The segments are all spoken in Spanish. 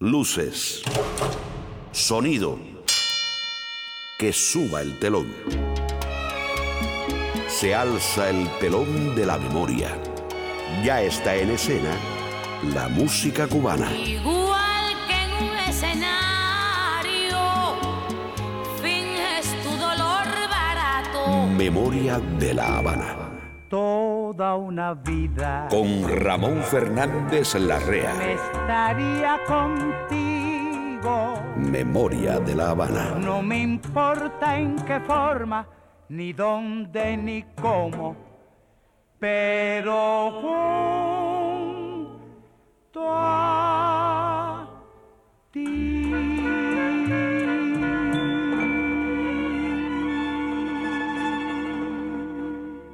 Luces. Sonido. Que suba el telón. Se alza el telón de la memoria. Ya está en escena la música cubana. Igual que en un escenario, finges tu dolor barato. Memoria de la Habana. Toda una vida Con Ramón Fernández Larrea. me estaría contigo. Memoria de la Habana. No me importa en qué forma, ni dónde, ni cómo, pero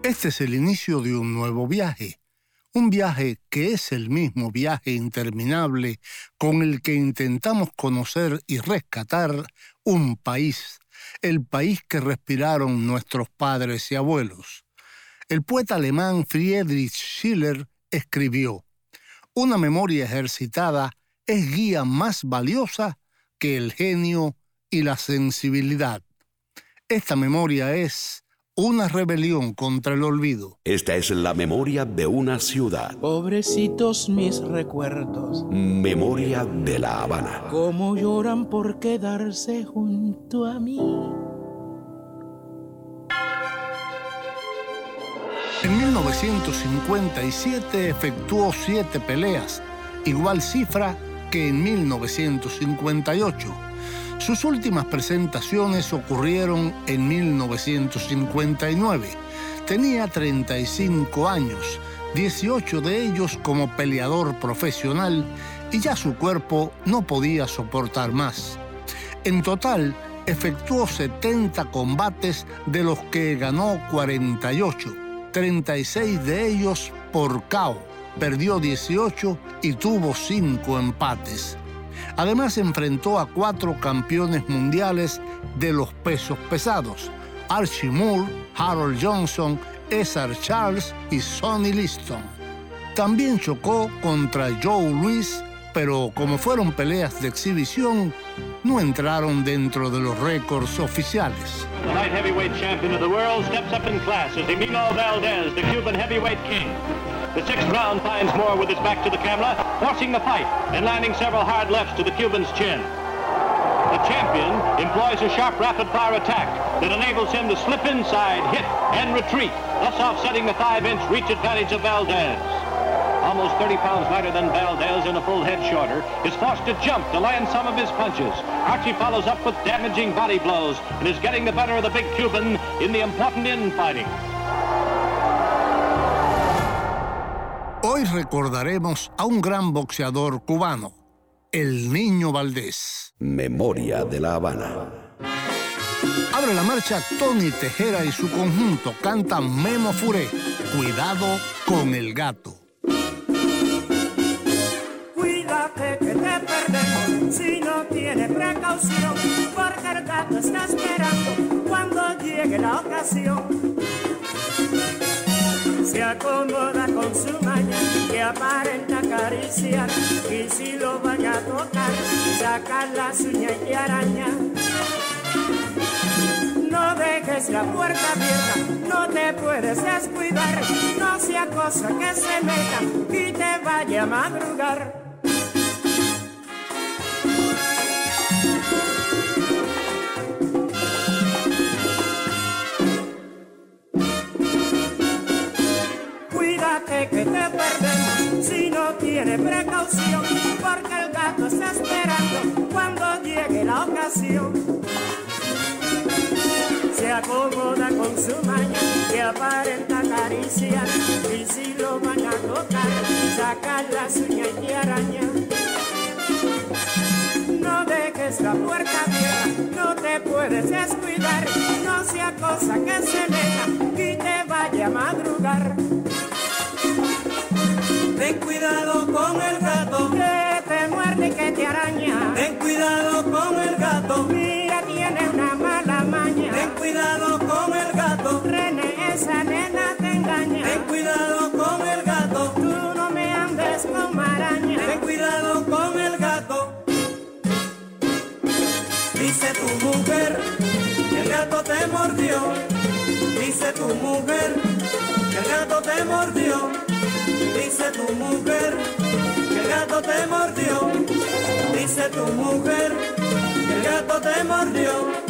Este es el inicio de un nuevo viaje, un viaje que es el mismo viaje interminable con el que intentamos conocer y rescatar un país, el país que respiraron nuestros padres y abuelos. El poeta alemán Friedrich Schiller escribió, Una memoria ejercitada es guía más valiosa que el genio y la sensibilidad. Esta memoria es una rebelión contra el olvido. Esta es la memoria de una ciudad. Pobrecitos mis recuerdos, Memoria de la Habana. cómo lloran por quedarse junto a mí. En 1957 efectuó siete peleas, igual cifra que en 1958. Sus últimas presentaciones ocurrieron en 1959. Tenía 35 años, 18 de ellos como peleador profesional y ya su cuerpo no podía soportar más. En total, efectuó 70 combates de los que ganó 48, 36 de ellos por KO, perdió 18 y tuvo 5 empates. Además enfrentó a cuatro campeones mundiales de los pesos pesados, Archie Moore, Harold Johnson, Cesar Charles y Sonny Liston. También chocó contra Joe Louis, pero como fueron peleas de exhibición, no entraron dentro de los récords oficiales. The heavyweight champion of the world steps up in class as Emilio Valdez, the Cuban heavyweight king. The sixth round finds Moore with his back to the camera, forcing the fight and landing several hard lefts to the Cuban's chin. The champion employs a sharp rapid-fire attack that enables him to slip inside, hit, and retreat, thus offsetting the five-inch reach advantage of Valdez. Almost 30 pounds lighter than Valdez and a full head shorter, is forced to jump to land some of his punches. Archie follows up with damaging body blows and is getting the better of the big Cuban in the important infighting. Hoy recordaremos a un gran boxeador cubano, el Niño Valdés. Memoria de la Habana. Abre la marcha Tony Tejera y su conjunto cantan Memo Furé, Cuidado con el gato. Cuídate que te perdemos si no tienes precaución, porque el gato está esperando cuando llegue la ocasión. Se acomoda con su maña que aparenta acariciar y si lo van a tocar, sacar las uñas y araña. No dejes la puerta abierta, no te puedes descuidar, no sea cosa que se meta y te vaya a madrugar. No tiene precaución, porque el gato está esperando cuando llegue la ocasión. Se acomoda con su maña que aparenta acariciar y si lo van a tocar, sacar las uñas y araña. No dejes la puerta abierta, no te puedes descuidar, no sea cosa que se meta y te vaya a madrugar. Ten cuidado con el gato. Que te muerde y que te araña. Ten cuidado con el gato. Mira, tiene una mala maña. Ten cuidado con el gato. René, esa nena te engaña. Ten cuidado con el gato. Tú no me andes con maraña. Ten cuidado con el gato. Dice tu mujer, el gato te mordió. Dice tu mujer, el gato te mordió dice tu mujer, que el gato te mordió, dice tu mujer, que el gato te mordió.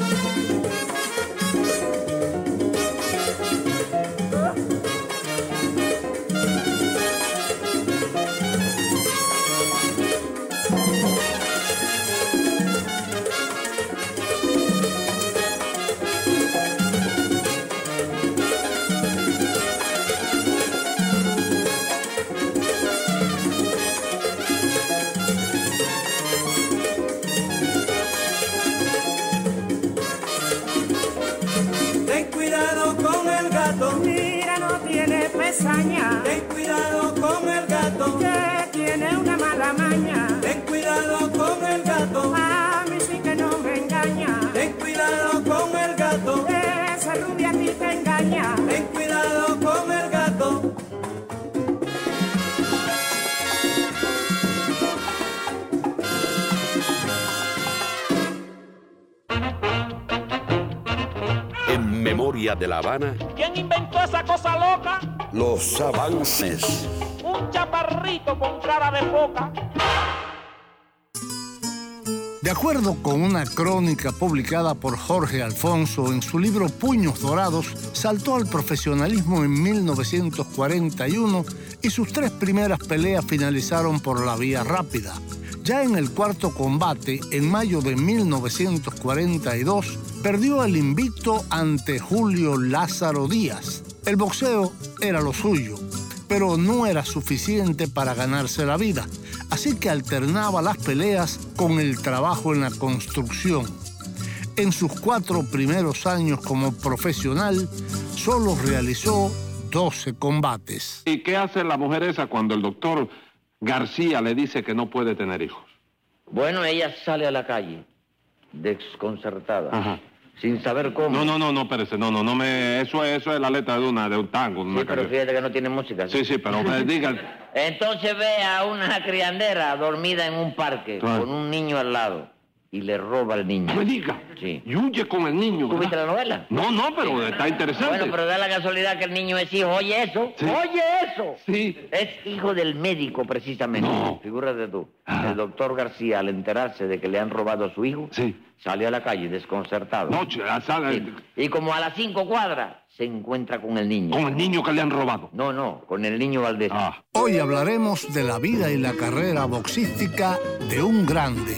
¿Quién inventó esa cosa loca? Los avances. Un chaparrito con cara de foca. De acuerdo con una crónica publicada por Jorge Alfonso en su libro Puños Dorados, saltó al profesionalismo en 1941 y sus tres primeras peleas finalizaron por la vía rápida. Ya en el cuarto combate, en mayo de 1942, perdió el invicto ante Julio Lázaro Díaz. El boxeo era lo suyo, pero no era suficiente para ganarse la vida, así que alternaba las peleas con el trabajo en la construcción. En sus cuatro primeros años como profesional, solo realizó 12 combates. ¿Y qué hace la mujer esa cuando el doctor García le dice que no puede tener hijos? Bueno, ella sale a la calle, desconcertada. Ajá sin saber cómo. No, no, no, no, espérese, no, no, no me, eso es, eso es la letra de una, de un tango. sí, pero fíjate que no tiene música. Sí, sí, pero me diga. Entonces ve a una criandera dormida en un parque con un niño al lado y le roba al niño. me diga. Sí. Y huye con el niño. ¿Tú viste la novela? No, no, pero está interesante. Bueno, pero da la casualidad que el niño es hijo. Oye eso. Oye eso. Sí. Es hijo del médico, precisamente. No. Figúrate tú. El doctor García, al enterarse de que le han robado a su hijo, sí. salió a la calle desconcertado. Noche, a sala. Y como a las cinco cuadras se encuentra con el niño. ¿Con el niño que le han robado? No, no, con el niño Valdés. Ah. Hoy hablaremos de la vida y la carrera boxística de un grande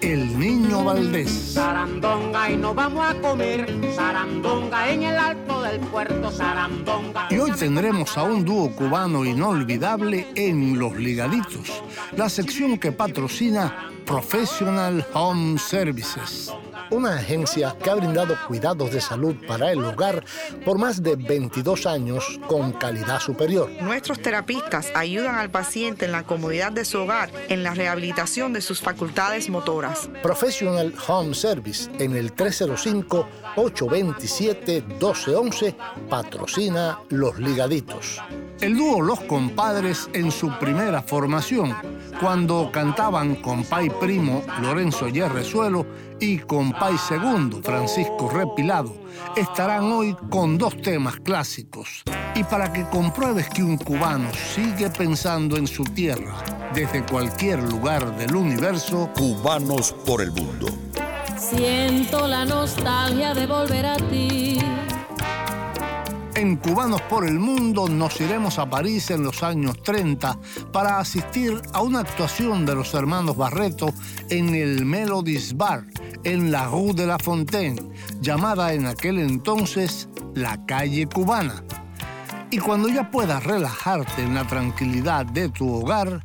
el Niño Valdés. Sarandonga y nos vamos a comer, sarandonga en el alto del puerto, sarandonga. Y hoy tendremos a un dúo cubano inolvidable en Los Ligaditos, la sección que patrocina Professional Home Services una agencia que ha brindado cuidados de salud para el hogar por más de 22 años con calidad superior. Nuestros terapistas ayudan al paciente en la comodidad de su hogar, en la rehabilitación de sus facultades motoras. Professional Home Service en el 305-827-1211 patrocina Los Ligaditos. El dúo Los Compadres en su primera formación, cuando cantaban con Pai Primo Lorenzo Yerrezuelo y compay segundo Francisco Repilado, estarán hoy con dos temas clásicos. Y para que compruebes que un cubano sigue pensando en su tierra desde cualquier lugar del universo, Cubanos por el mundo. Siento la nostalgia de volver a ti en Cubanos por el Mundo nos iremos a París en los años 30 para asistir a una actuación de los hermanos Barreto en el Melodies Bar, en la Rue de la Fontaine, llamada en aquel entonces la calle cubana. Y cuando ya puedas relajarte en la tranquilidad de tu hogar,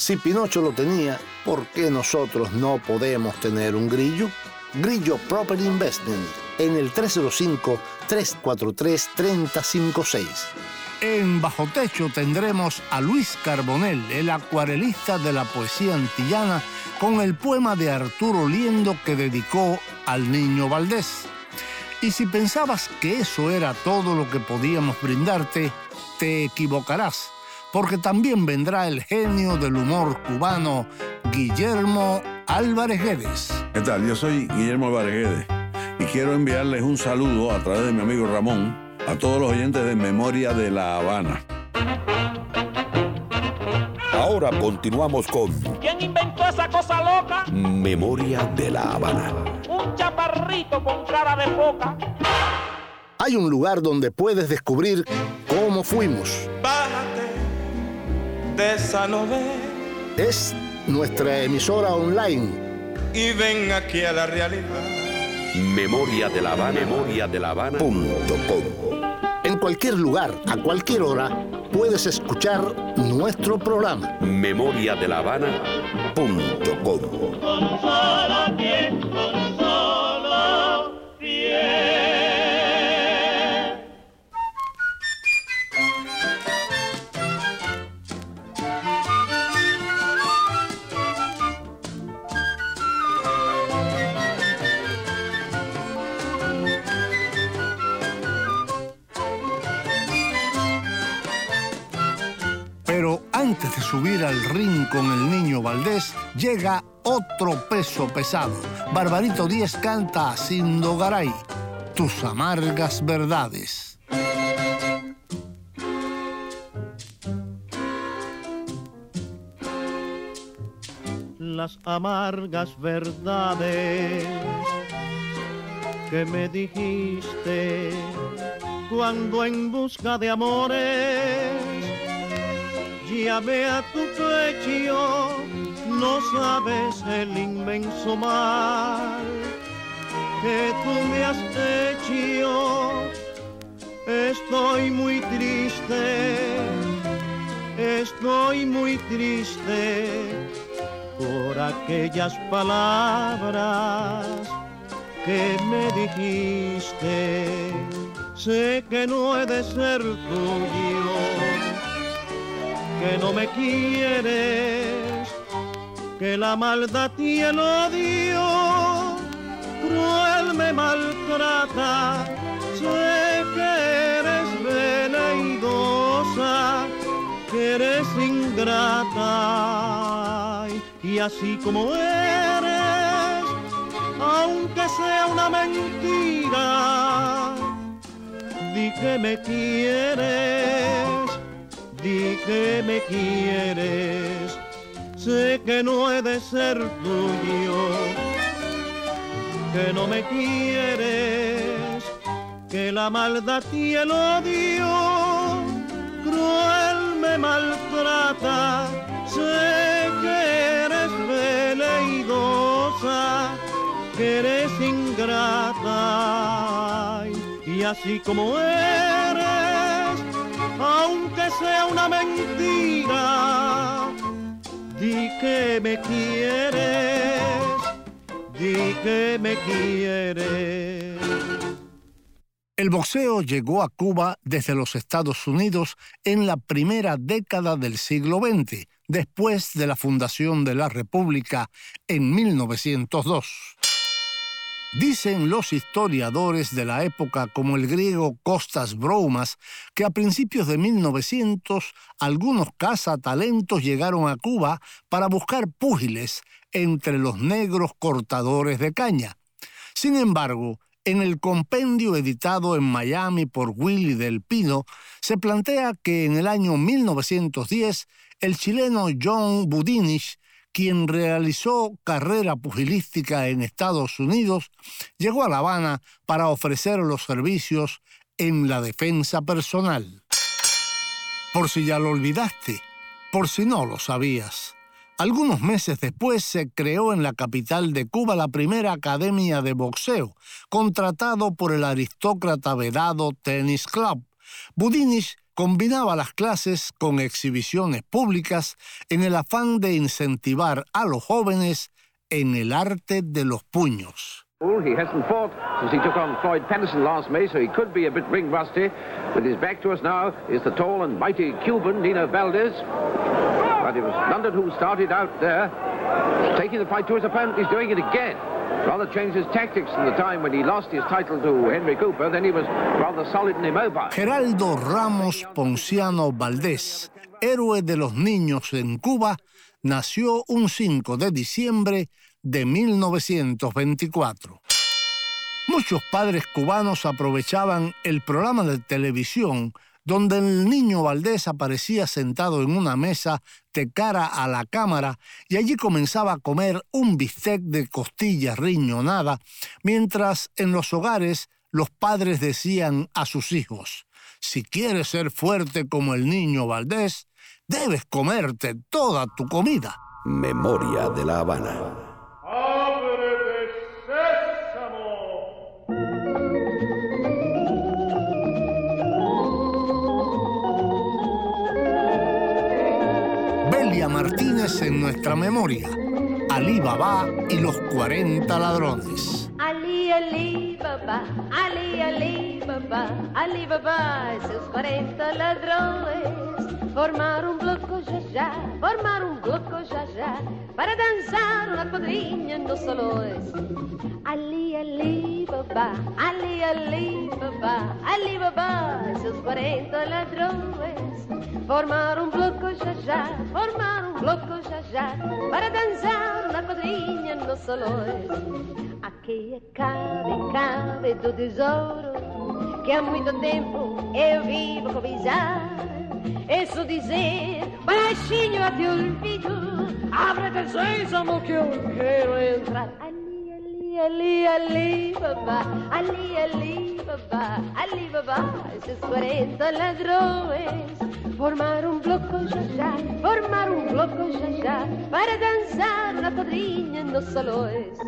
Si Pinocho lo tenía, ¿por qué nosotros no podemos tener un grillo? Grillo Property Investment en el 305-343-3056. En Bajo Techo tendremos a Luis Carbonell, el acuarelista de la poesía antillana, con el poema de Arturo Liendo que dedicó al niño Valdés. Y si pensabas que eso era todo lo que podíamos brindarte, te equivocarás, porque también vendrá el genio del humor cubano, Guillermo Álvarez Guedes. ¿Qué tal? Yo soy Guillermo Álvarez Guedes y quiero enviarles un saludo a través de mi amigo Ramón a todos los oyentes de Memoria de La Habana. Ahora continuamos con ¿Quién inventó esa cosa loca? Memoria de La Habana. Un chaparrito con cara de foca. Hay un lugar donde puedes descubrir cómo fuimos. De esa novela. Es nuestra emisora online. Y ven aquí a la realidad. Memoria de la Habana. Memoria de la Habana. Punto com. En cualquier lugar, a cualquier hora, puedes escuchar nuestro programa. Memoria de la Habana. Punto com. Subir al ring con el niño Valdés, llega otro peso pesado. Barbarito Díez canta a Sindogaray, tus amargas verdades. las amargas verdades que me dijiste cuando en busca de amores llamé a tu pecho, no sabes el inmenso mal que tú me has hecho. Estoy muy triste, estoy muy triste por aquellas palabras que me dijiste. Sé que no he de ser tuyo, que no me quieres, que la maldad y el odio cruel me maltrata. Sé que eres veleidosa, que eres ingrata y así como eres, aunque sea una mentira, di que me quieres, di que me quieres, sé que no he de ser tuyo, que no me quieres, que la maldad y el odio cruel me maltrata, sé que eres veleidosa, que eres ingrata. Y así como eres, aunque sea una mentira, di que me quieres, di que me quieres. El boxeo llegó a Cuba desde los Estados Unidos en la primera década del siglo XX, después de la fundación de la República en 1902. Dicen los historiadores de la época, como el griego Costas Broumas, que a principios de 1900 algunos cazatalentos llegaron a Cuba para buscar púgiles entre los negros cortadores de caña. Sin embargo, en el compendio editado en Miami por Willy del Pino, se plantea que en el año 1910 el chileno John Budinich, quien realizó carrera pugilística en Estados Unidos, llegó a La Habana para ofrecer los servicios en la defensa personal. Por si ya lo olvidaste, por si no lo sabías. Algunos meses después se creó en la capital de Cuba la primera academia de boxeo, contratado por el aristócrata vedado Tennis Club. Budinich combinaba las clases con exhibiciones públicas en el afán de incentivar a los jóvenes en el arte de los puños. He hasn't fought since he took on Floyd Patterson last May, so he could be a bit ring rusty. With his back to us now is the tall and mighty Cuban, Nino Valdez. But it was London who started out there, taking the fight to his opponent. He's doing it again. Geraldo Ramos Ponciano Valdés, héroe de los niños en Cuba, nació un 5 de diciembre de 1924. Muchos padres cubanos aprovechaban el programa de televisión donde el niño Valdés aparecía sentado en una mesa de cara a la cámara y allí comenzaba a comer un bistec de costilla riñonada, mientras en los hogares los padres decían a sus hijos, si quieres ser fuerte como el niño Valdés, debes comerte toda tu comida. Memoria de la Habana. En nuestra memoria. Ali Baba y los 40 ladrones. Ali, Ali Baba, Ali, Ali Baba, Ali Baba y sus 40 ladrones formar un bloco ya ya, formar un bloco ya ya, para danzar una cuadrilla no solo es Ali, Ali, Baba, Ali, Ali, Baba, Ali, Baba, esos 40 ladrones, formar un bloco ya ya, formar un bloco ya ya, para danzar una cuadrilla no solo es aqui cabe, cabe do tesouro que há muito tempo eu vivo cobiçar Eso dizer baixinho a teu ouvido Abre-te sésamo que eu quero entrar Ali, ali, ali, ali, babá Ali, ali, babá Ali, babá Esses 40 ladrões Formaram um bloco já já Formaram um bloco já já Para dançar na quadrinha nos salões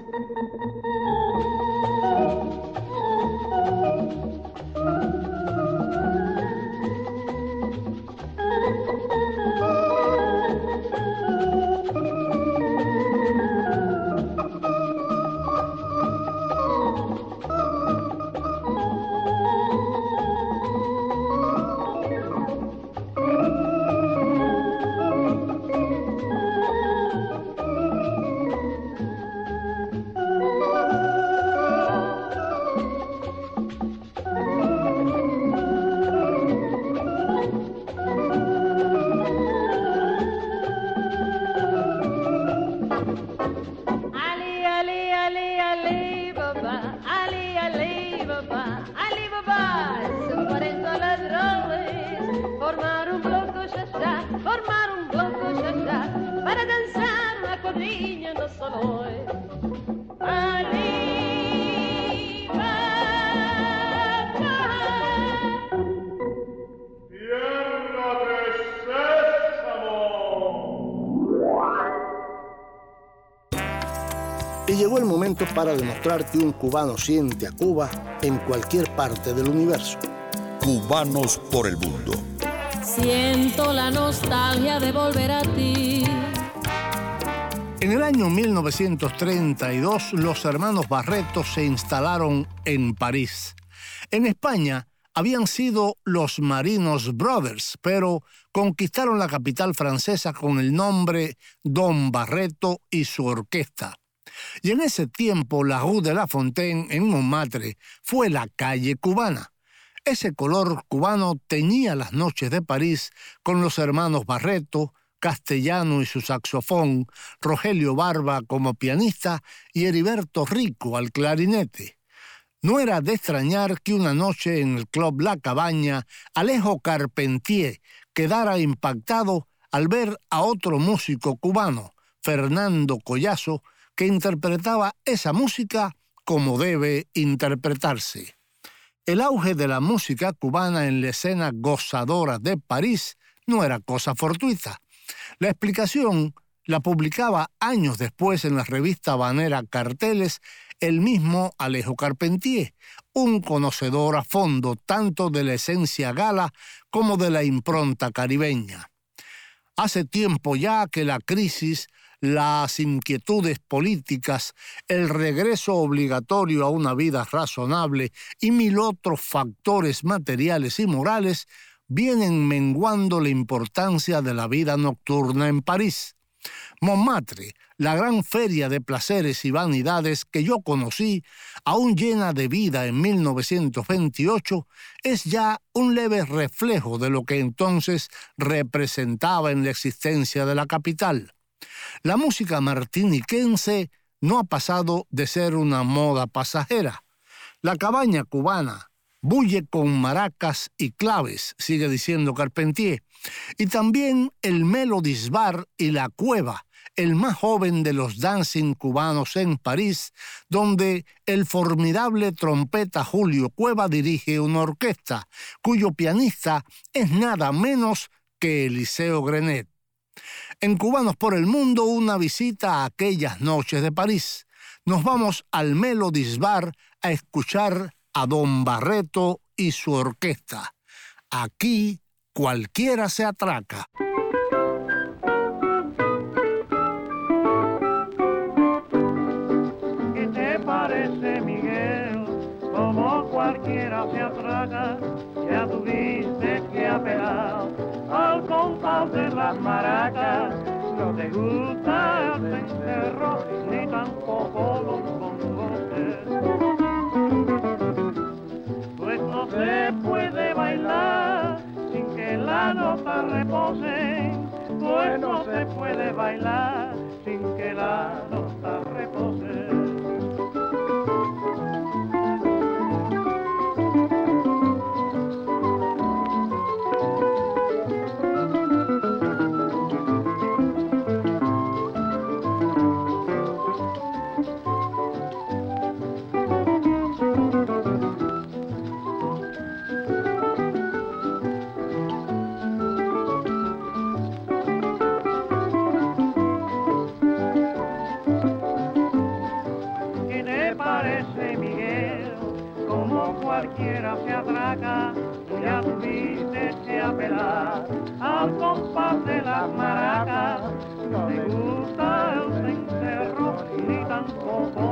para demostrar que un cubano siente a Cuba en cualquier parte del universo. Cubanos por el mundo. Siento la nostalgia de volver a ti. En el año 1932, los hermanos Barreto se instalaron en París. En España habían sido los Marinos Brothers, pero conquistaron la capital francesa con el nombre Don Barreto y su orquesta. Y en ese tiempo la Rue de la Fontaine en Montmartre fue la calle cubana. Ese color cubano teñía las noches de París con los hermanos Barreto, Castellano y su saxofón, Rogelio Barba como pianista y Heriberto Rico al clarinete. No era de extrañar que una noche en el club La Cabaña, Alejo Carpentier quedara impactado al ver a otro músico cubano, Fernando Collazo, que interpretaba esa música como debe interpretarse. El auge de la música cubana en la escena gozadora de París no era cosa fortuita. La explicación la publicaba años después en la revista banera Carteles el mismo Alejo Carpentier, un conocedor a fondo tanto de la esencia gala como de la impronta caribeña. Hace tiempo ya que la crisis las inquietudes políticas, el regreso obligatorio a una vida razonable y mil otros factores materiales y morales vienen menguando la importancia de la vida nocturna en París. Montmartre, la gran feria de placeres y vanidades que yo conocí, aún llena de vida en 1928, es ya un leve reflejo de lo que entonces representaba en la existencia de la capital. La música martiniquense no ha pasado de ser una moda pasajera. La cabaña cubana bulle con maracas y claves, sigue diciendo Carpentier, y también el Melodis Bar y la Cueva, el más joven de los dancing cubanos en París, donde el formidable trompeta Julio Cueva dirige una orquesta, cuyo pianista es nada menos que Eliseo Grenet. En Cubanos por el Mundo, una visita a aquellas noches de París. Nos vamos al Melodis Bar a escuchar a Don Barreto y su orquesta. Aquí cualquiera se atraca. ¿Qué te parece, Miguel? Como cualquiera se atraca, ya tuviste que apelar al compás de las maracas. No te gusta el cencerro ni tampoco los bongotes. Pues no se puede bailar sin que la nota repose. Pues no se puede bailar sin que la nota cualquiera se atraca, ya tuviste que apelar al compás de las maracas. No te gusta el cencerro ni tampoco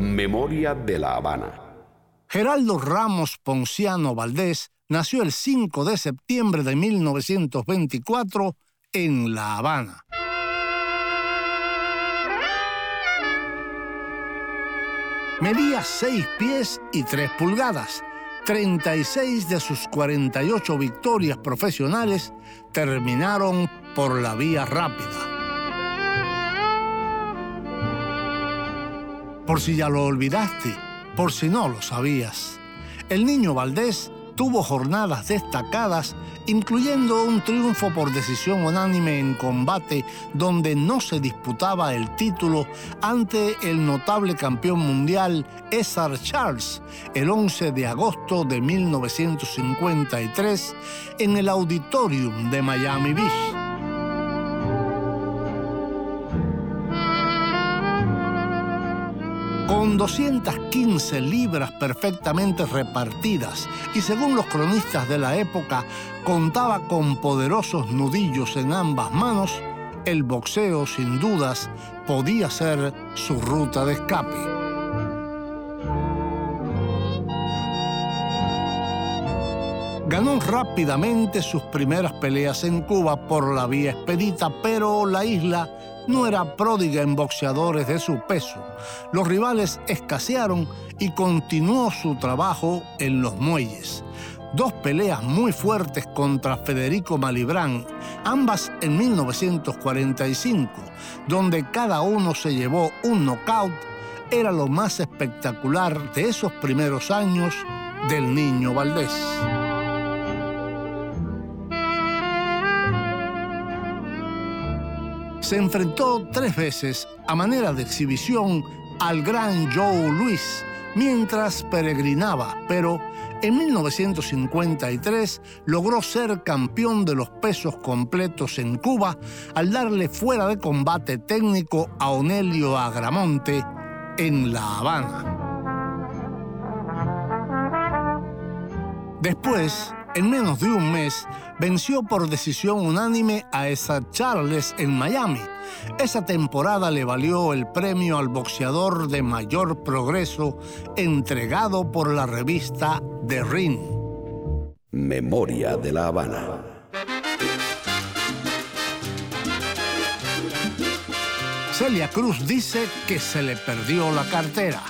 Memoria de la Habana. Geraldo Ramos Ponciano Valdés nació el 5 de septiembre de 1924 en La Habana. Medía 6 pies y 3 pulgadas. 36 de sus 48 victorias profesionales terminaron por la vía rápida. Por si ya lo olvidaste, por si no lo sabías, el niño Valdés tuvo jornadas destacadas, incluyendo un triunfo por decisión unánime en combate donde no se disputaba el título ante el notable campeón mundial César Charles el 11 de agosto de 1953 en el Auditorium de Miami Beach. Con 215 libras perfectamente repartidas y según los cronistas de la época contaba con poderosos nudillos en ambas manos, el boxeo sin dudas podía ser su ruta de escape. Ganó rápidamente sus primeras peleas en Cuba por la vía expedita, pero la isla no era pródiga en boxeadores de su peso. Los rivales escasearon y continuó su trabajo en los muelles. Dos peleas muy fuertes contra Federico Malibrán, ambas en 1945, donde cada uno se llevó un knockout, era lo más espectacular de esos primeros años del niño Valdés. Se enfrentó tres veces a manera de exhibición al gran Joe Louis mientras peregrinaba, pero en 1953 logró ser campeón de los pesos completos en Cuba al darle fuera de combate técnico a Onelio Agramonte en La Habana. Después, en menos de un mes, venció por decisión unánime a esa Charles en Miami. Esa temporada le valió el premio al boxeador de mayor progreso entregado por la revista The Ring. Memoria de la Habana. Celia Cruz dice que se le perdió la cartera.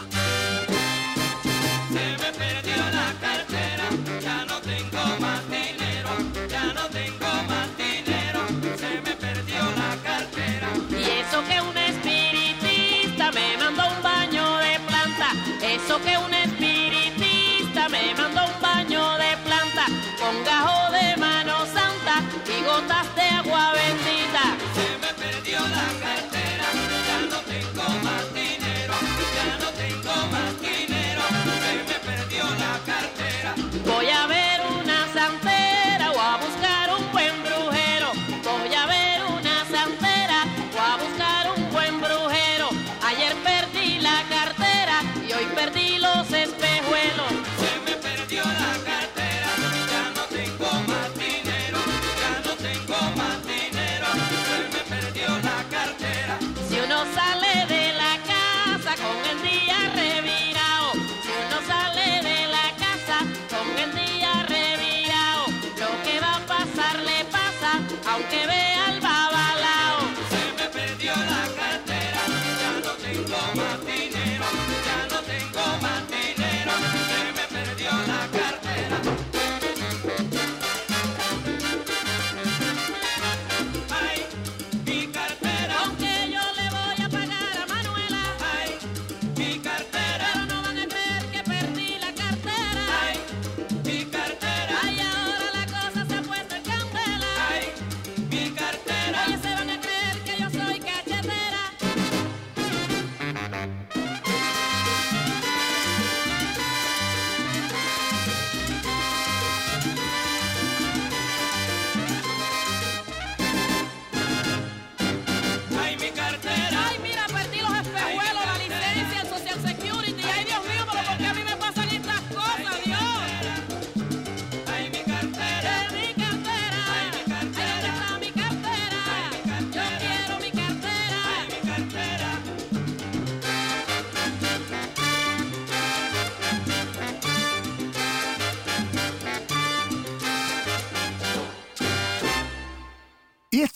que un espiritista me mandó un baño de planta con gajo de mano santa y gotas de agua bendita. Se me perdió la cartera, ya no tengo más dinero, ya no tengo más dinero, se me perdió la cartera.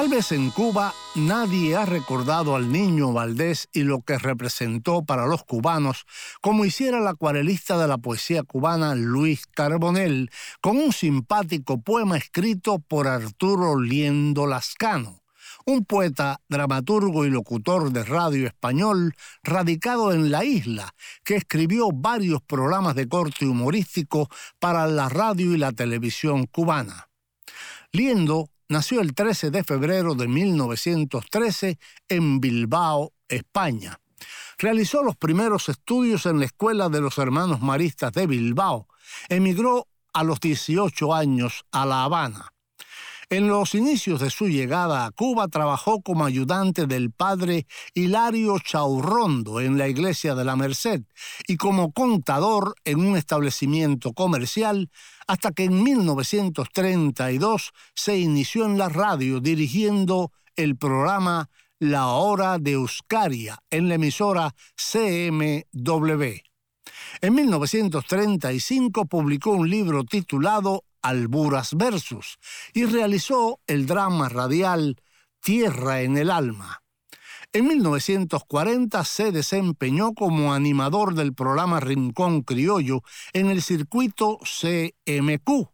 Tal vez en Cuba nadie ha recordado al niño Valdés y lo que representó para los cubanos, como hiciera el acuarelista de la poesía cubana Luis Carbonell, con un simpático poema escrito por Arturo Liendo Lascano, un poeta, dramaturgo y locutor de radio español radicado en la isla, que escribió varios programas de corte humorístico para la radio y la televisión cubana. Liendo nació el 13 de febrero de 1913 en Bilbao, España. Realizó los primeros estudios en la Escuela de los Hermanos Maristas de Bilbao. Emigró a los 18 años a La Habana. En los inicios de su llegada a Cuba trabajó como ayudante del padre Hilario Chaurrondo en la iglesia de la Merced y como contador en un establecimiento comercial hasta que en 1932 se inició en la radio dirigiendo el programa La Hora de Euskaria en la emisora CMW. En 1935 publicó un libro titulado Alburas Versus y realizó el drama radial Tierra en el Alma. En 1940 se desempeñó como animador del programa Rincón Criollo en el circuito CMQ.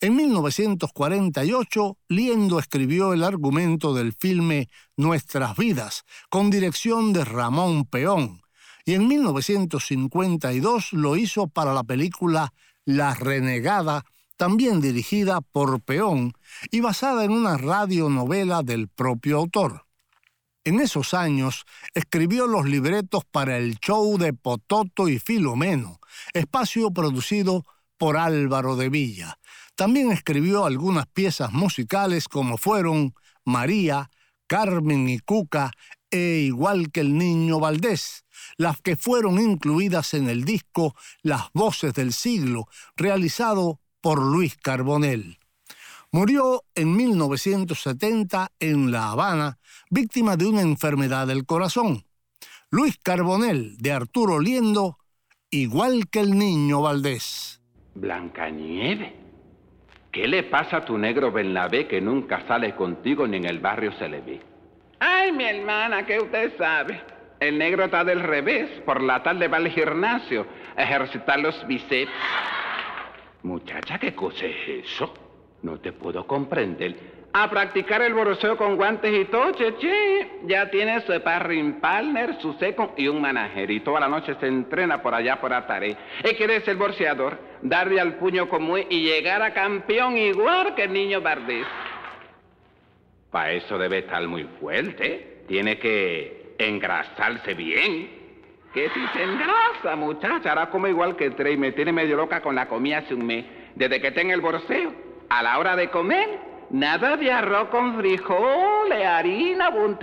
En 1948, Liendo escribió el argumento del filme Nuestras vidas, con dirección de Ramón Peón, y en 1952 lo hizo para la película La Renegada, también dirigida por Peón y basada en una radionovela del propio autor. En esos años escribió los libretos para el show de Pototo y Filomeno, espacio producido por Álvaro de Villa. También escribió algunas piezas musicales como fueron María, Carmen y Cuca e igual que el niño Valdés, las que fueron incluidas en el disco Las Voces del Siglo, realizado por Luis Carbonell. Murió en 1970 en La Habana, víctima de una enfermedad del corazón. Luis Carbonell, de Arturo Liendo, igual que el niño Valdés. Blancanieve, ¿qué le pasa a tu negro Bernabé que nunca sale contigo ni en el barrio se le ve? Ay, mi hermana, que usted sabe. El negro está del revés. Por la tarde va al gimnasio a ejercitar los bíceps. Muchacha, ¿qué cosa es eso? No te puedo comprender. A practicar el borseo con guantes y toche, che. Ya tiene su sparring partner, su seco y un manager. Y toda la noche se entrena por allá por Ataré. Y quiere ser boxeador, darle al puño como es y llegar a campeón igual que el niño Bardés. Para eso debe estar muy fuerte. Tiene que engrasarse bien. Si se engrasa, muchacha, ahora como igual que Trey, me tiene medio loca con la comida hace un mes. Desde que tenga el borseo, a la hora de comer, nada de arroz con frijoles, harina, un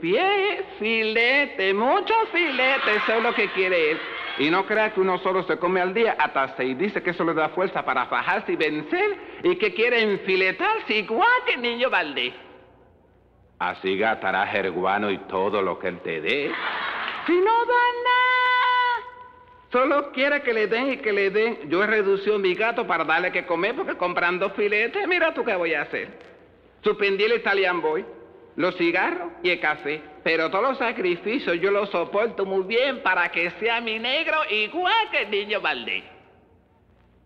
pie, filete, mucho filete, eso es lo que quiere él. Y no crea que uno solo se come al día hasta se dice que eso le da fuerza para fajarse y vencer y que quiere enfiletarse igual que el niño Valdés. Así gastará jerguano y todo lo que él te dé. Si no da nada, solo quiere que le den y que le den. Yo he reducido mi gato para darle que comer porque comprando filetes, mira tú qué voy a hacer. Suspendí el Italian Boy, los cigarros y el café. Pero todos los sacrificios yo los soporto muy bien para que sea mi negro igual que el niño Valdés.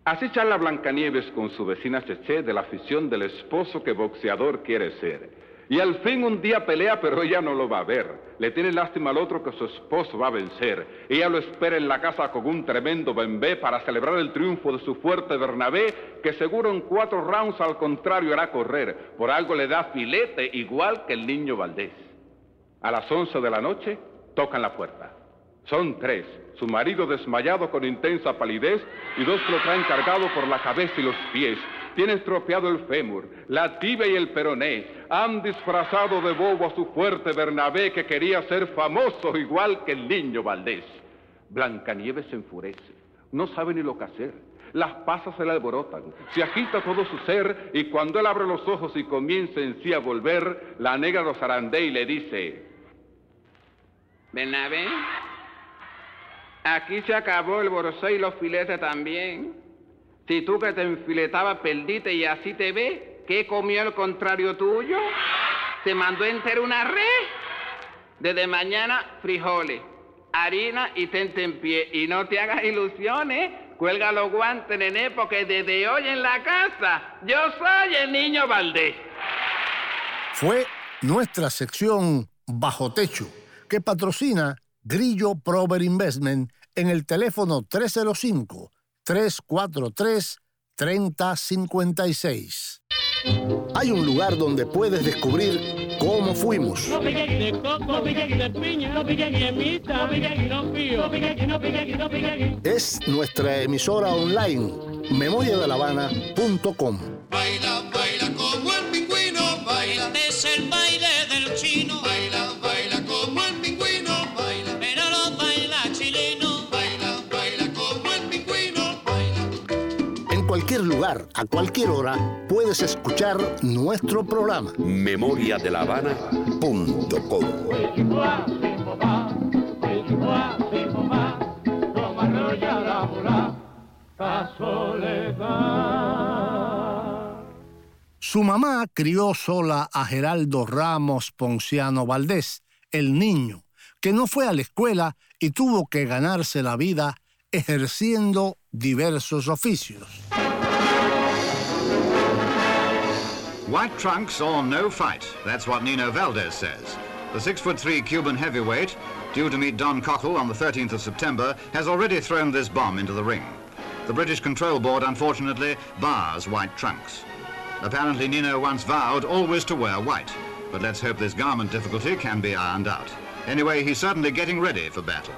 Así charla Blancanieves con su vecina Cheche de la afición del esposo que boxeador quiere ser. Y al fin un día pelea, pero ella no lo va a ver. Le tiene lástima al otro que su esposo va a vencer. Ella lo espera en la casa con un tremendo bembé para celebrar el triunfo de su fuerte Bernabé, que seguro en cuatro rounds al contrario hará correr. Por algo le da filete, igual que el niño Valdés. A las once de la noche tocan la puerta. Son tres. Su marido desmayado con intensa palidez y dos lo traen cargado por la cabeza y los pies. Tiene estropeado el fémur, la tibia y el peroné. Han disfrazado de bobo a su fuerte Bernabé que quería ser famoso igual que el niño Valdés. Blancanieves se enfurece. No sabe ni lo que hacer. Las pasas se le alborotan, se agita todo su ser y cuando él abre los ojos y comienza en sí a volver, la negra lo zarandea y le dice, Bernabé, aquí se acabó el borosé y los filetes también. Si tú que te enfiletabas perdiste y así te ve, ¿qué comió el contrario tuyo? Se mandó a una red. Desde mañana, frijoles, harina y tente en pie. Y no te hagas ilusiones. Cuelga los guantes, nené, porque desde hoy en la casa yo soy el niño Valdés. Fue nuestra sección Bajo Techo, que patrocina Grillo Prover Investment en el teléfono 305 343-3056. Hay un lugar donde puedes descubrir cómo fuimos. Es nuestra emisora online, memoriadelavana.com. Baila, baila como el pingüino, baila. Es el lugar, a cualquier hora, puedes escuchar nuestro programa. memoriadelavana.com Su mamá crió sola a Geraldo Ramos Ponciano Valdés, el niño, que no fue a la escuela y tuvo que ganarse la vida ejerciendo diversos oficios. White trunks or no fight. That's what Nino Valdez says. The six foot three Cuban heavyweight, due to meet Don Cockle on the 13th of September, has already thrown this bomb into the ring. The British Control Board, unfortunately, bars white trunks. Apparently, Nino once vowed always to wear white, but let's hope this garment difficulty can be ironed out. Anyway, he's certainly getting ready for battle.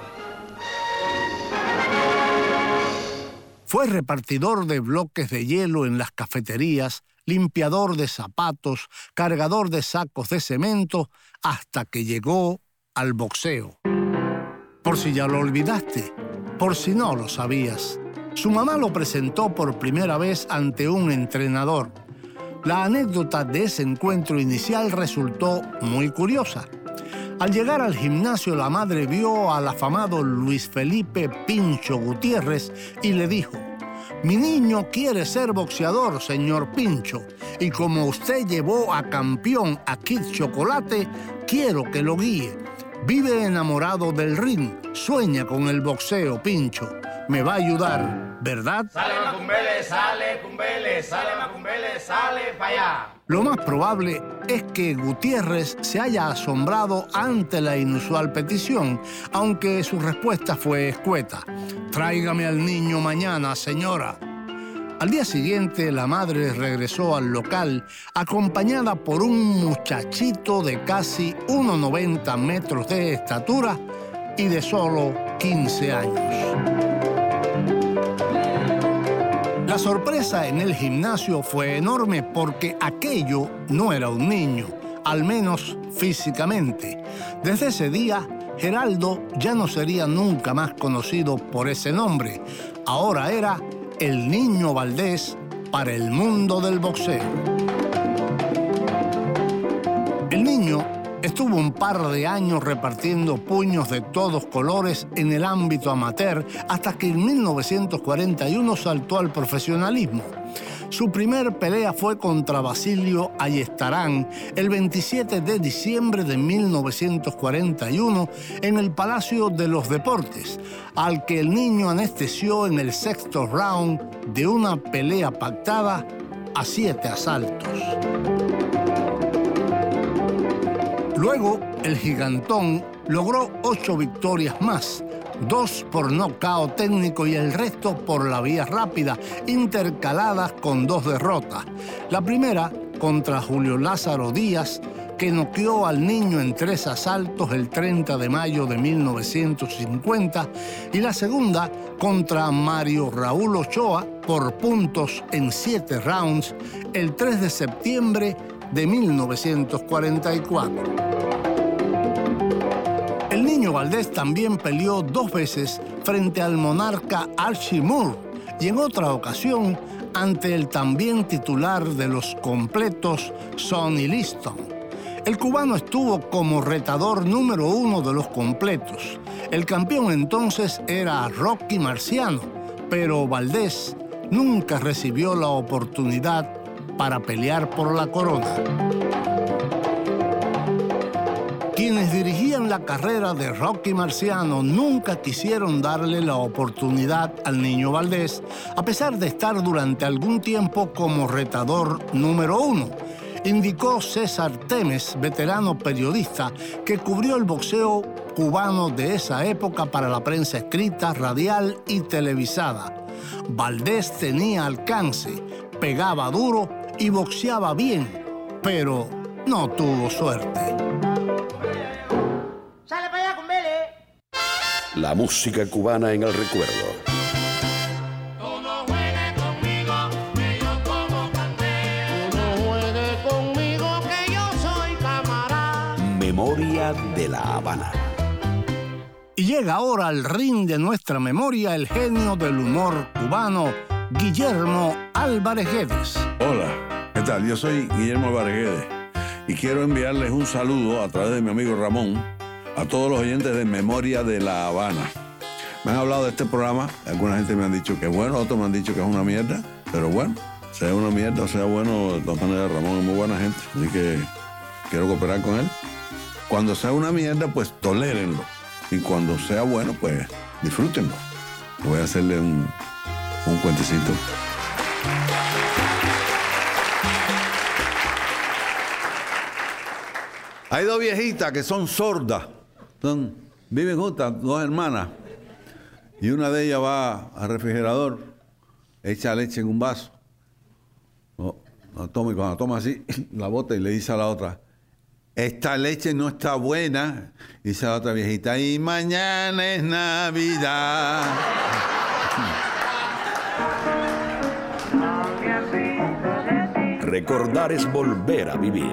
Fue repartidor de bloques de hielo en las cafeterías, limpiador de zapatos, cargador de sacos de cemento, hasta que llegó al boxeo. Por si ya lo olvidaste, por si no lo sabías, su mamá lo presentó por primera vez ante un entrenador. La anécdota de ese encuentro inicial resultó muy curiosa. Al llegar al gimnasio, la madre vio al afamado Luis Felipe Pincho Gutiérrez y le dijo, mi niño quiere ser boxeador, señor Pincho, y como usted llevó a campeón a Kid Chocolate, quiero que lo guíe. Vive enamorado del ring, sueña con el boxeo, Pincho. Me va a ayudar, ¿verdad? Sale Macumbele, sale Cumbele, sale Macumbele, sale para allá. Lo más probable es que Gutiérrez se haya asombrado ante la inusual petición, aunque su respuesta fue escueta. Tráigame al niño mañana, señora. Al día siguiente, la madre regresó al local acompañada por un muchachito de casi 1,90 metros de estatura y de solo 15 años. La sorpresa en el gimnasio fue enorme porque aquello no era un niño, al menos físicamente. Desde ese día, Geraldo ya no sería nunca más conocido por ese nombre. Ahora era el niño Valdés para el mundo del boxeo. El niño estuvo un par de años repartiendo puños de todos colores en el ámbito amateur hasta que en 1941 saltó al profesionalismo. Su primer pelea fue contra Basilio Ayestarán el 27 de diciembre de 1941 en el Palacio de los Deportes, al que el niño anestesió en el sexto round de una pelea pactada a siete asaltos. Luego, el gigantón logró ocho victorias más, dos por nocaut técnico y el resto por la vía rápida, intercaladas con dos derrotas. La primera contra Julio Lázaro Díaz, que noqueó al niño en tres asaltos el 30 de mayo de 1950, y la segunda contra Mario Raúl Ochoa por puntos en siete rounds el 3 de septiembre de 1944. El niño Valdés también peleó dos veces frente al monarca Archie Moore y en otra ocasión ante el también titular de los completos Sonny Liston. El cubano estuvo como retador número uno de los completos. El campeón entonces era Rocky Marciano, pero Valdés nunca recibió la oportunidad para pelear por la corona. Quienes dirigían la carrera de Rocky Marciano nunca quisieron darle la oportunidad al niño Valdés, a pesar de estar durante algún tiempo como retador número uno indicó César Temes, veterano periodista que cubrió el boxeo cubano de esa época para la prensa escrita, radial y televisada. Valdés tenía alcance, pegaba duro y boxeaba bien, pero no tuvo suerte. ¡Sale para allá, La música cubana en el recuerdo. Memoria de la Habana. Y llega ahora al ring de nuestra memoria el genio del humor cubano, Guillermo Álvarez Guedes. Hola, ¿qué Yo soy Guillermo Álvarez Guedes y quiero enviarles un saludo a través de mi amigo Ramón a todos los oyentes de Memoria de la Habana. Me han hablado de este programa, alguna gente me han dicho que es bueno, otros me han dicho que es una mierda, pero bueno, sea una mierda o sea bueno, de todas maneras Ramón es muy buena gente, así que quiero cooperar con él. Cuando sea una mierda, pues tolérenlo. Y cuando sea bueno, pues disfrútenlo. Voy a hacerle un, un cuentecito. Hay dos viejitas que son sordas. Son, viven juntas, dos hermanas. Y una de ellas va al refrigerador, echa leche en un vaso. No, toma y cuando toma así, la bota y le dice a la otra, esta leche no está buena, dice la otra viejita, y mañana es Navidad. Recordar es volver a vivir.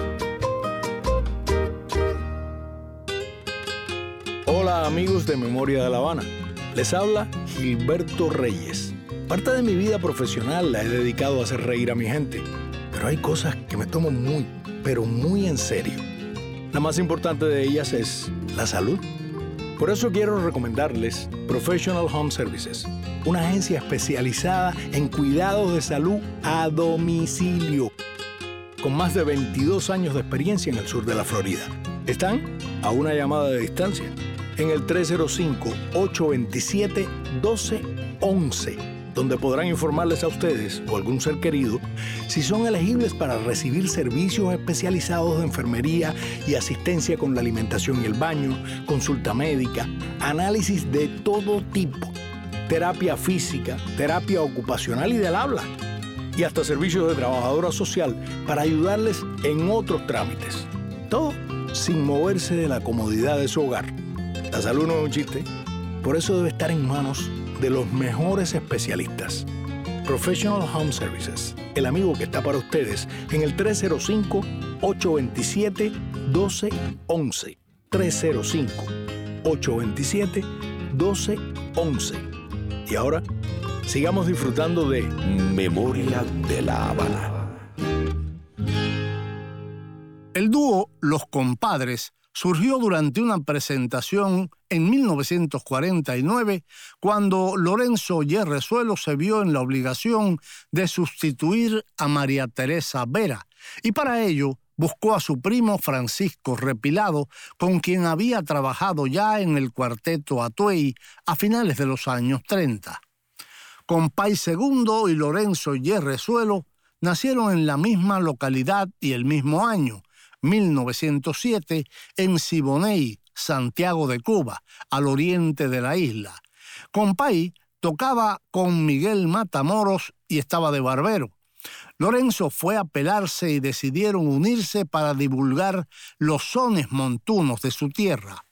Amigos de Memoria de la Habana. Les habla Gilberto Reyes. Parte de mi vida profesional la he dedicado a hacer reír a mi gente, pero hay cosas que me tomo muy, pero muy en serio. La más importante de ellas es la salud. Por eso quiero recomendarles Professional Home Services, una agencia especializada en cuidados de salud a domicilio, con más de 22 años de experiencia en el sur de la Florida. Están a una llamada de distancia en el 305-827-1211 donde podrán informarles a ustedes o algún ser querido si son elegibles para recibir servicios especializados de enfermería y asistencia con la alimentación y el baño, consulta médica, análisis de todo tipo, terapia física, terapia ocupacional y del habla, y hasta servicios de trabajadora social para ayudarles en otros trámites. Todo sin moverse de la comodidad de su hogar. La salud no es un chiste, por eso debe estar en manos de los mejores especialistas. Professional Home Services, el amigo que está para ustedes en el 305-827-1211. 305-827-1211. Y ahora, sigamos disfrutando de Memoria de la Habana. El dúo Los Compadres surgió durante una presentación en 1949 cuando Lorenzo Yerresuelo se vio en la obligación de sustituir a María Teresa Vera y para ello buscó a su primo Francisco Repilado, con quien había trabajado ya en el cuarteto Atuey a finales de los años 30. Compay II y Lorenzo Yerresuelo nacieron en la misma localidad y el mismo año, 1907, en Siboney, Santiago de Cuba, al oriente de la isla. Compay tocaba con Miguel Matamoros y estaba de barbero. Lorenzo fue a pelarse y decidieron unirse para divulgar los sones montunos de su tierra.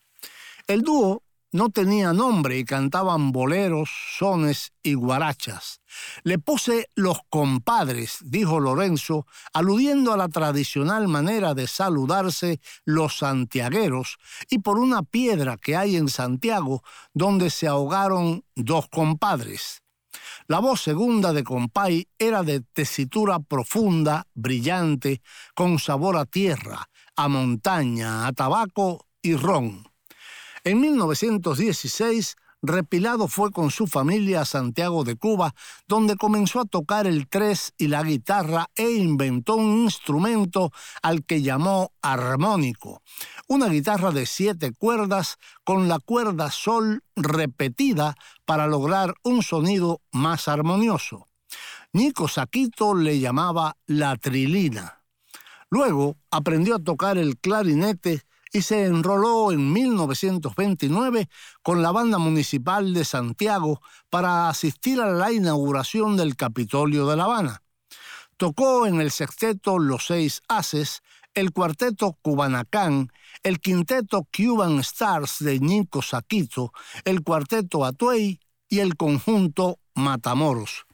El dúo no tenía nombre y cantaban boleros, sones y guarachas. Le puse los compadres, dijo Lorenzo, aludiendo a la tradicional manera de saludarse los santiagueros y por una piedra que hay en Santiago donde se ahogaron dos compadres. La voz segunda de Compay era de tesitura profunda, brillante, con sabor a tierra, a montaña, a tabaco y ron. En 1916, Repilado fue con su familia a Santiago de Cuba, donde comenzó a tocar el tres y la guitarra e inventó un instrumento al que llamó armónico, una guitarra de siete cuerdas con la cuerda sol repetida para lograr un sonido más armonioso. Nico Saquito le llamaba la trilina. Luego aprendió a tocar el clarinete y se enroló en 1929 con la Banda Municipal de Santiago para asistir a la inauguración del Capitolio de La Habana. Tocó en el sexteto Los Seis Haces, el cuarteto Cubanacán, el quinteto Cuban Stars de Nico Saquito, el cuarteto Atuey y el conjunto Matamoros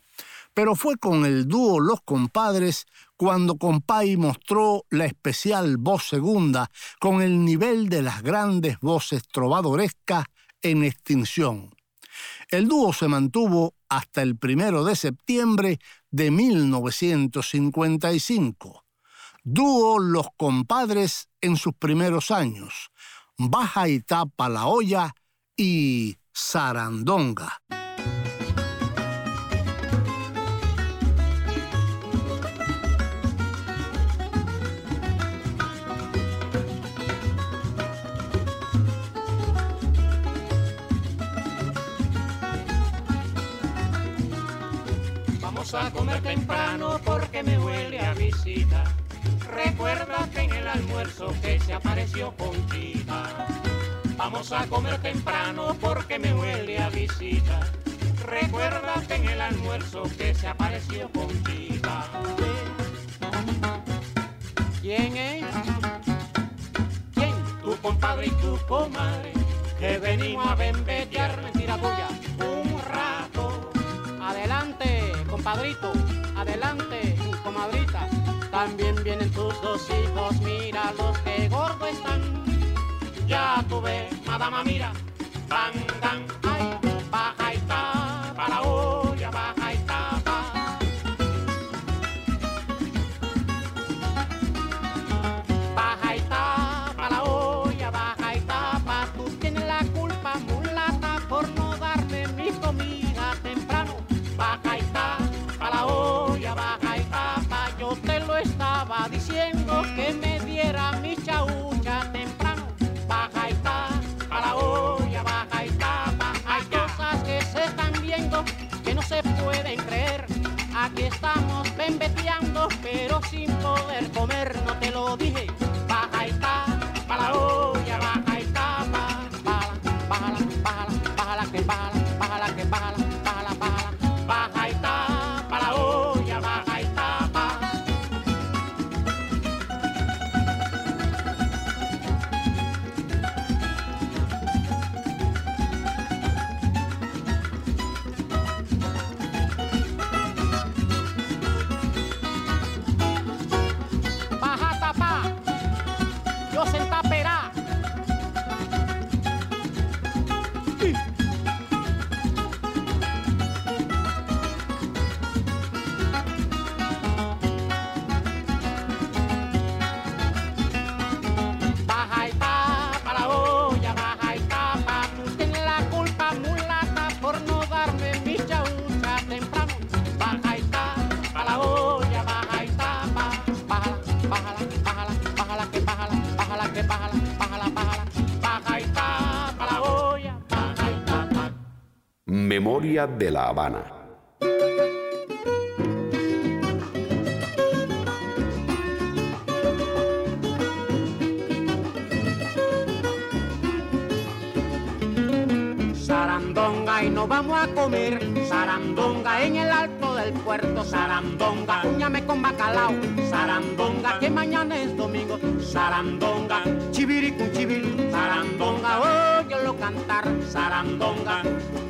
pero fue con el dúo Los Compadres cuando Compay mostró la especial voz segunda con el nivel de las grandes voces trovadorescas en extinción. El dúo se mantuvo hasta el primero de septiembre de 1955. Dúo Los Compadres en sus primeros años. Baja y tapa la olla y Sarandonga. a comer temprano porque me huele a visita. Recuerda que en el almuerzo que se apareció Conchita. Vamos a comer temprano porque me huele a visita. Recuerda que en el almuerzo que se apareció Conchita. ¿Quién es? ¿Quién? Tu compadre y tu comadre que venimos a bembetear mentira tuya compadrito, adelante, comadrita. También vienen tus dos hijos, mira los que gordos están. Ya tú ves, madama, mira, van, van, ay, Estamos bembeteando, De la Habana. Sarandonga y nos vamos a comer. Sarandonga en el alto del puerto. Sarandonga, uñame con bacalao. Sarandonga, que mañana es domingo. Sarandonga, chiviri con chiviri Sarandonga, óyelo cantar. Sarandonga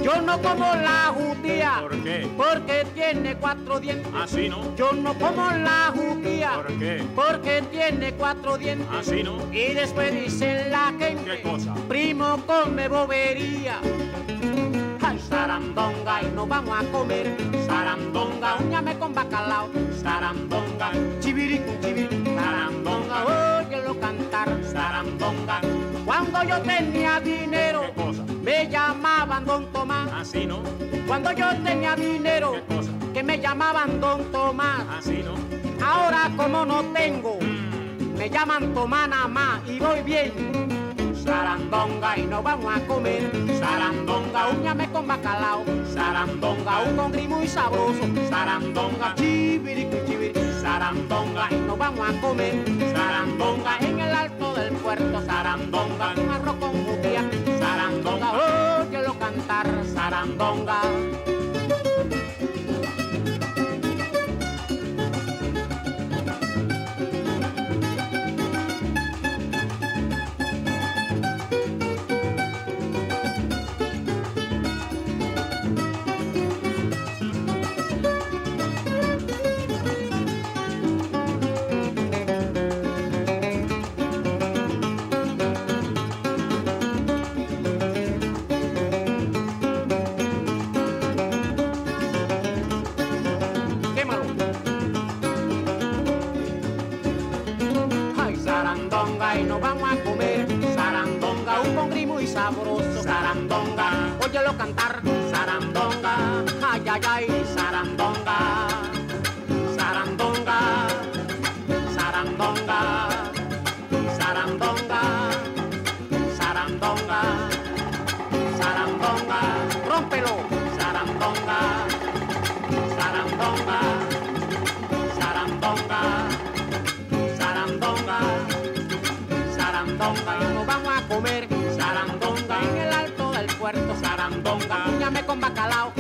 Yo no como la judía ¿Por qué? Porque tiene cuatro dientes Así no. Yo no como la judía ¿Por qué? Porque tiene cuatro dientes Así no. Y después dice la gente ¿Qué cosa? Primo come bobería Ay, sarandonga y nos vamos a comer Sarandonga, uñame con bacalao Sarandonga, chiviri con chiviri Sarandonga, óyelo cantar Sarandonga Cuando yo tenía dinero ¿Qué cosa? Me llamaban Don Tomás. Así no. Cuando yo tenía dinero ¿Qué cosa? Que me llamaban Don Tomás. Así no. Ahora como no tengo Me llaman Tomás nada más y voy bien. Sarandonga y nos vamos a comer. Sarandonga, uñame con bacalao. Sarandonga, un congri muy sabroso. Sarandonga, chiviri chiviri Sarandonga y nos vamos a comer. Sarandonga en el alto del puerto. Sarandonga, un arroz con judía Sarandonga, óyelo cantar Sarandonga sabroso. Sarandonga, óyelo cantar. Sarandonga, ay, ay, ay, sarandonga. Sarandonga, sarandonga, sarandonga, sarandonga, sarandonga, rómpelo, sarandonga. Sarandonga, sarandonga, sarandonga, sarandonga, nos vamos a comer uñame con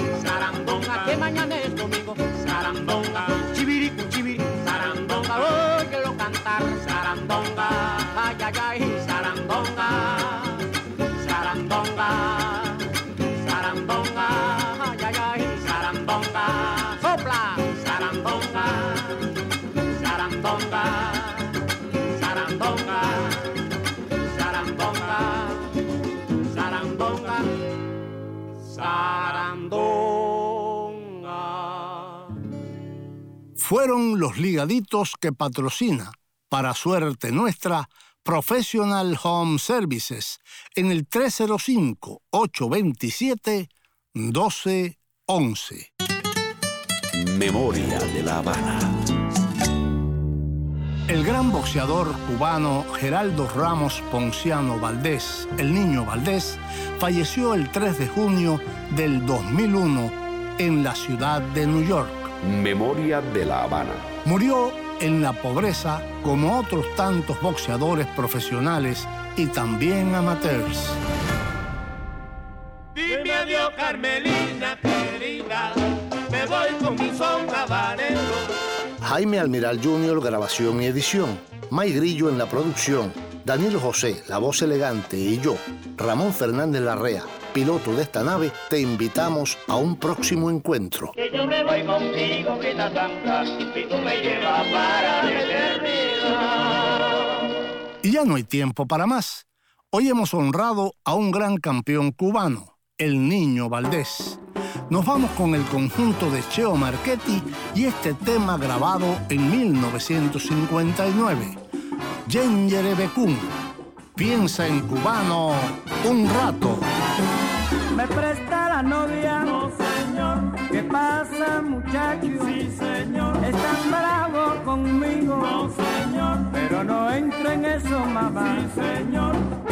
Fueron los ligaditos que patrocina, para suerte nuestra, Professional Home Services en el 305-827-1211. Memoria de la Habana. El gran boxeador cubano Geraldo Ramos Ponciano Valdés, el niño Valdés, falleció el 3 de junio del 2001 en la ciudad de New York. Memoria de la Habana. Murió en la pobreza como otros tantos boxeadores profesionales y también amateurs. Dime adiós, Carmelina querida, me voy con mi son habanero. Jaime Almiral Jr., grabación y edición. May Grillo en la producción. Daniel José, la voz elegante, y yo, Ramón Fernández Larrea, piloto de esta nave, te invitamos a un próximo encuentro. Que yo me voy contigo, santa, y tú me llevas para la eternidad. Y ya no hay tiempo para más. Hoy hemos honrado a un gran campeón cubano, el Niño Valdés. Nos vamos con el conjunto de Cheo Marchetti y este tema grabado en 1959. Yengere Becún. Piensa en cubano un rato. Me presta la novia. No, señor. ¿Qué pasa, muchacho? Sí, señor. Esta bravo conmigo. No, señor. Pero no entro en eso, mamá. Sí, señor.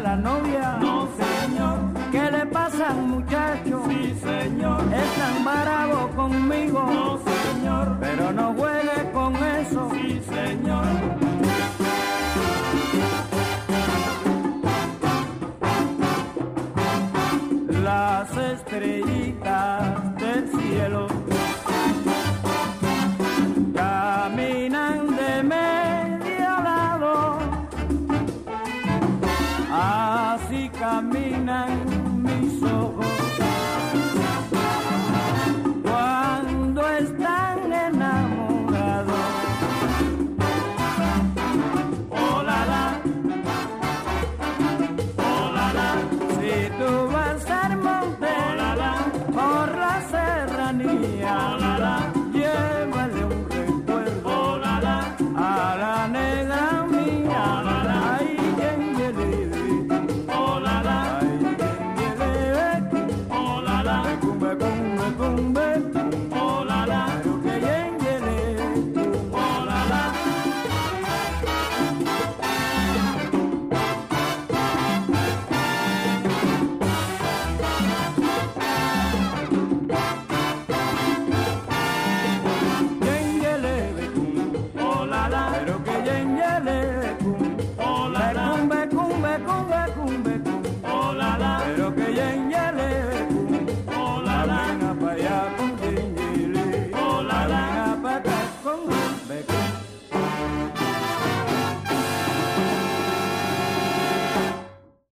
La novia?